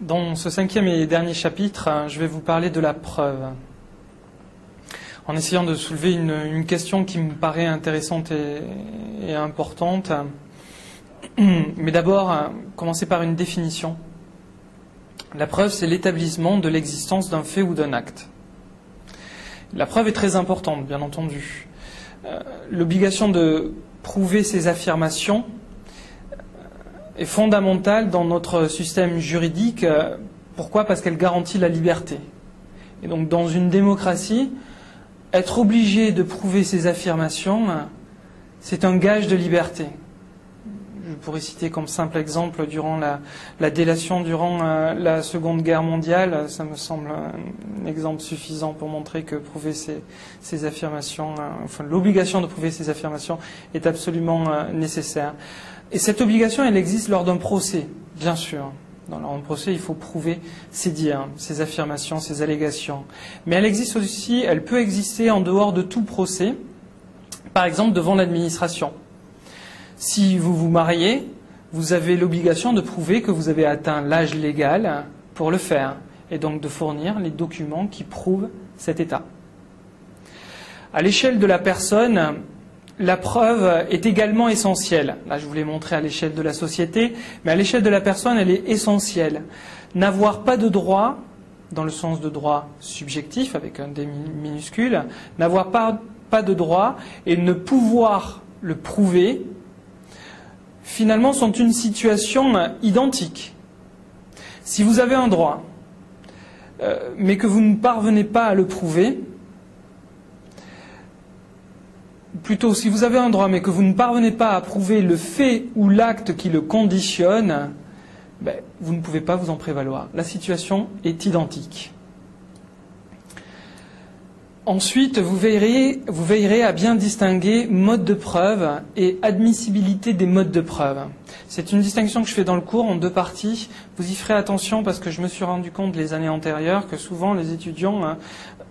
Dans ce cinquième et dernier chapitre, je vais vous parler de la preuve. En essayant de soulever une, question qui me paraît intéressante et, importante. Mais d'abord, commencer par une définition. La preuve, c'est l'établissement de l'existence d'un fait ou d'un acte. La preuve est très importante, bien entendu. Euh, l'obligation de prouver ces affirmations est fondamentale dans notre système juridique. Euh, pourquoi? Parce qu'elle garantit la liberté. Et donc dans une démocratie, être obligé de prouver ces affirmations, c'est un gage de liberté je pourrais citer comme simple exemple durant la, délation durant euh, la Seconde Guerre mondiale, ça me semble un exemple suffisant pour montrer que prouver ces, affirmations, euh, enfin l'obligation de prouver ces affirmations est absolument euh, nécessaire. Et cette obligation, elle existe lors d'un procès, bien sûr. Dans un procès, il faut prouver ses dires, ses affirmations, ses allégations. Mais elle existe aussi, elle peut exister en dehors de tout procès, par exemple devant l'administration. Si vous vous mariez, vous avez l'obligation de prouver que vous avez atteint l'âge légal pour le faire, et donc de fournir les documents qui prouvent cet état. À l'échelle de la personne, la preuve est également essentielle. Là, je vous l'ai montré à l'échelle de la société, mais à l'échelle de la personne, elle est essentielle. N'avoir pas de droit, dans le sens de droit subjectif, avec un D minuscule, n'avoir pas, pas de droit et ne pouvoir le prouver finalement sont une situation identique. Si vous avez un droit, euh, mais que vous ne parvenez pas à le prouver, plutôt si vous avez un droit mais que vous ne parvenez pas à prouver le fait ou l'acte qui le conditionne, ben, vous ne pouvez pas vous en prévaloir. La situation est identique. Ensuite, vous veillerez, à bien distinguer mode de preuve et admissibilité des modes de preuve. C'est une distinction que je fais dans le cours en deux parties. Vous y ferez attention parce que je me suis rendu compte les années antérieures que souvent les étudiants hein,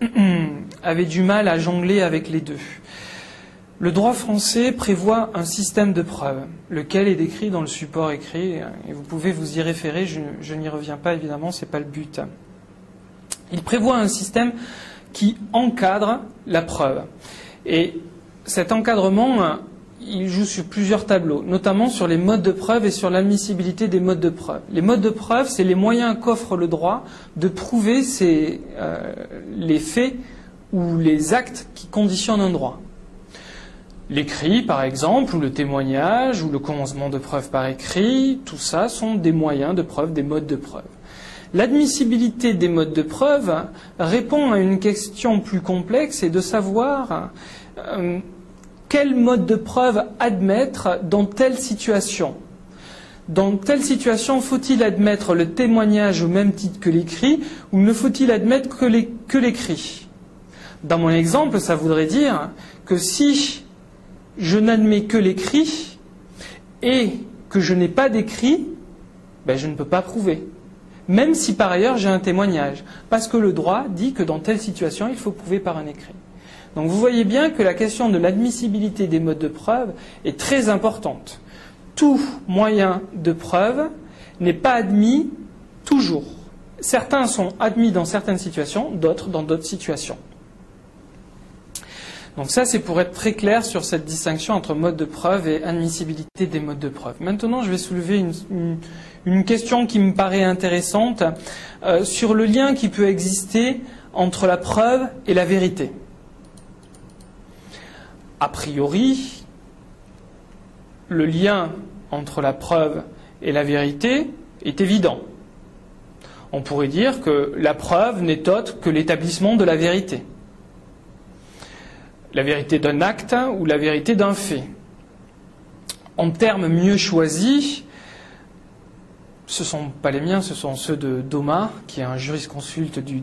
avaient du mal à jongler avec les deux. Le droit français prévoit un système de preuve, lequel est décrit dans le support écrit, et vous pouvez vous y référer, je, je n'y reviens pas évidemment, ce n'est pas le but. Il prévoit un système qui encadre la preuve. Et cet encadrement, il joue sur plusieurs tableaux, notamment sur les modes de preuve et sur l'admissibilité des modes de preuve. Les modes de preuve, c'est les moyens qu'offre le droit de prouver euh, les faits ou les actes qui conditionnent un droit. L'écrit, par exemple, ou le témoignage, ou le commencement de preuve par écrit, tout ça sont des moyens de preuve, des modes de preuve. L'admissibilité des modes de preuve répond à une question plus complexe et de savoir euh, quel mode de preuve admettre dans telle situation. Dans telle situation, faut-il admettre le témoignage au même titre que l'écrit ou ne faut-il admettre que l'écrit? Dans mon exemple, ça voudrait dire que si je n'admets que l'écrit et que je n'ai pas d'écrit, ben je ne peux pas prouver même si par ailleurs j'ai un témoignage, parce que le droit dit que dans telle situation, il faut prouver par un écrit. Donc vous voyez bien que la question de l'admissibilité des modes de preuve est très importante. Tout moyen de preuve n'est pas admis toujours. Certains sont admis dans certaines situations, d'autres dans d'autres situations. Donc ça, c'est pour être très clair sur cette distinction entre mode de preuve et admissibilité des modes de preuve. Maintenant, je vais soulever une, question qui me paraît intéressante euh, sur le lien qui peut exister entre la preuve et la vérité. A priori, le lien entre la preuve et la vérité est évident. On pourrait dire que la preuve n'est autre que l'établissement de la vérité la vérité d'un acte ou la vérité d'un fait. En termes mieux choisis, ce ne sont pas les miens, ce sont ceux de Doma, qui est un jurisconsulte du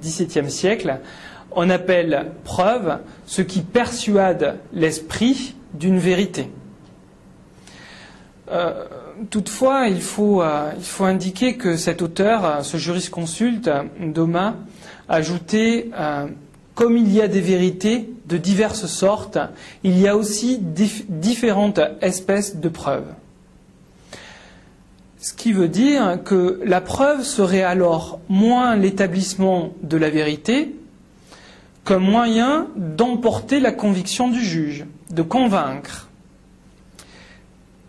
XVIIe siècle. On appelle preuve ce qui persuade l'esprit d'une vérité. Euh, toutefois, il faut, euh, il faut, indiquer que cet auteur, ce jurisconsulte, Doma, ajoutait euh, comme il y a des vérités de diverses sortes, il y a aussi différentes espèces de preuves. Ce qui veut dire que la preuve serait alors moins l'établissement de la vérité qu'un moyen d'emporter la conviction du juge, de convaincre.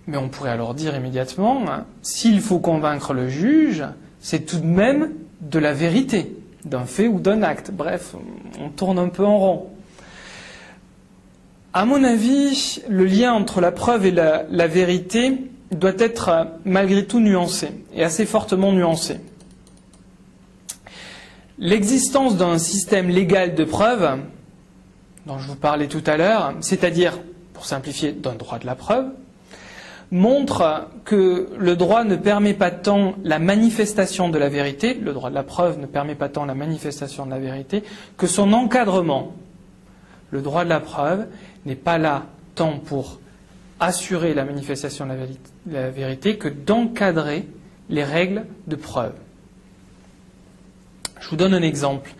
Mais on pourrait alors dire immédiatement, s'il faut convaincre le juge, c'est tout de même de la vérité, d'un fait ou d'un acte. Bref, on tourne un peu en rond. À mon avis, le lien entre la preuve et la, vérité doit être malgré tout nuancé, et assez fortement nuancé. L'existence d'un système légal de preuve, dont je vous parlais tout à l'heure, c'est-à-dire, pour simplifier, d'un droit de la preuve, montre que le droit ne permet pas tant la manifestation de la vérité, le droit de la preuve ne permet pas tant la manifestation de la vérité, que son encadrement. Le droit de la preuve n'est pas là tant pour assurer la manifestation de la vérité que d'encadrer les règles de preuve. Je vous donne un exemple.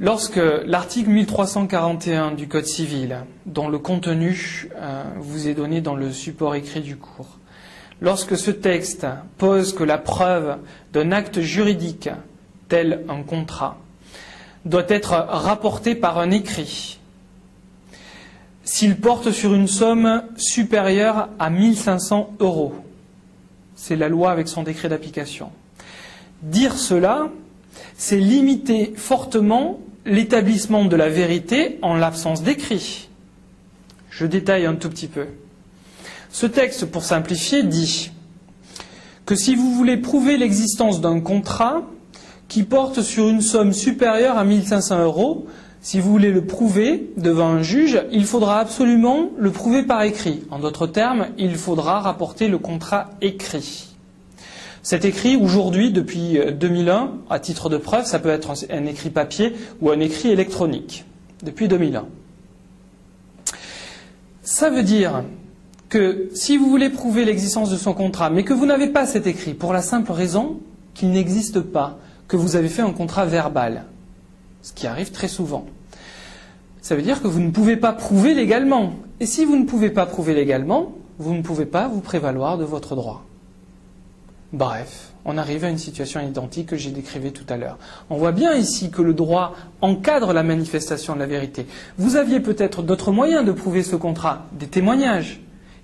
Lorsque l'article 1341 du Code civil, dont le contenu euh, vous est donné dans le support écrit du cours, lorsque ce texte pose que la preuve d'un acte juridique, tel un contrat, doit être rapportée par un écrit, s'il porte sur une somme supérieure à 1500 euros, c'est la loi avec son décret d'application. Dire cela, c'est limiter fortement l'établissement de la vérité en l'absence d'écrit. Je détaille un tout petit peu. Ce texte, pour simplifier, dit que si vous voulez prouver l'existence d'un contrat qui porte sur une somme supérieure à 1500 euros, si vous voulez le prouver devant un juge, il faudra absolument le prouver par écrit. En d'autres termes, il faudra rapporter le contrat écrit. Cet écrit, aujourd'hui, depuis 2001, euh, à titre de preuve, ça peut être un écrit papier ou un écrit électronique, depuis 2001. Ça veut dire que si vous voulez prouver l'existence de son contrat, mais que vous n'avez pas cet écrit, pour la simple raison qu'il n'existe pas, que vous avez fait un contrat verbal, ce qui arrive très souvent, ça veut dire que vous ne pouvez pas prouver légalement. Et si vous ne pouvez pas prouver légalement, vous ne pouvez pas vous prévaloir de votre droit. Bref, on arrive à une situation identique que j'ai décrivée tout à l'heure. On voit bien ici que le droit encadre la manifestation de la vérité. Vous aviez peut-être d'autres moyens de prouver ce contrat, des témoignages.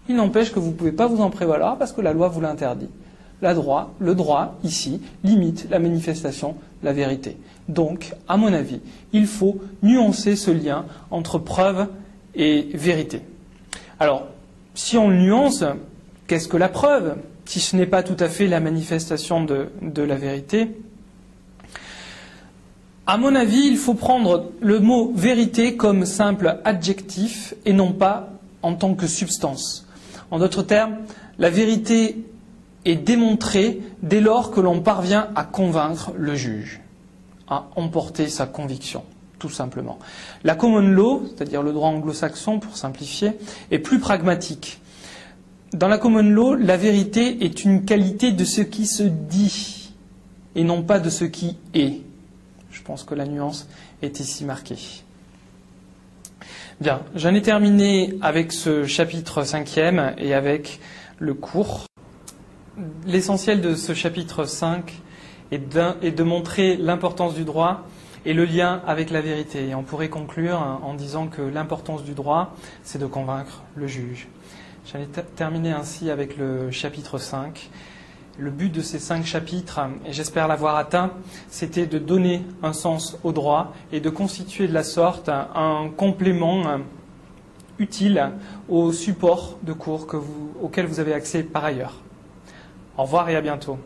Il n'empêche que vous ne pouvez pas vous en prévaloir parce que la loi vous l'interdit. Le droit, ici, limite la manifestation la vérité. Donc, à mon avis, il faut nuancer ce lien entre preuve et vérité. Alors, si on le nuance, qu'est-ce que la preuve? Si ce n'est pas tout à fait la manifestation de, la vérité. À mon avis, il faut prendre le mot vérité comme simple adjectif et non pas en tant que substance. En d'autres termes, la vérité est démontrée dès lors que l'on parvient à convaincre le juge, à emporter sa conviction, tout simplement. La common law, c'est-à-dire le droit anglo-saxon pour simplifier, est plus pragmatique. Dans la common law, la vérité est une qualité de ce qui se dit et non pas de ce qui est. Je pense que la nuance est ici marquée. Bien, j'en ai terminé avec ce chapitre cinquième et avec le cours. L'essentiel de ce chapitre 5 est de montrer l'importance du droit et le lien avec la vérité. Et on pourrait conclure en disant que l'importance du droit, c'est de convaincre le juge. J'allais terminer ainsi avec le chapitre 5. Le but de ces cinq chapitres, et j'espère l'avoir atteint, c'était de donner un sens au droit et de constituer de la sorte un complément utile au support de cours auquel vous avez accès par ailleurs. Au revoir et à bientôt.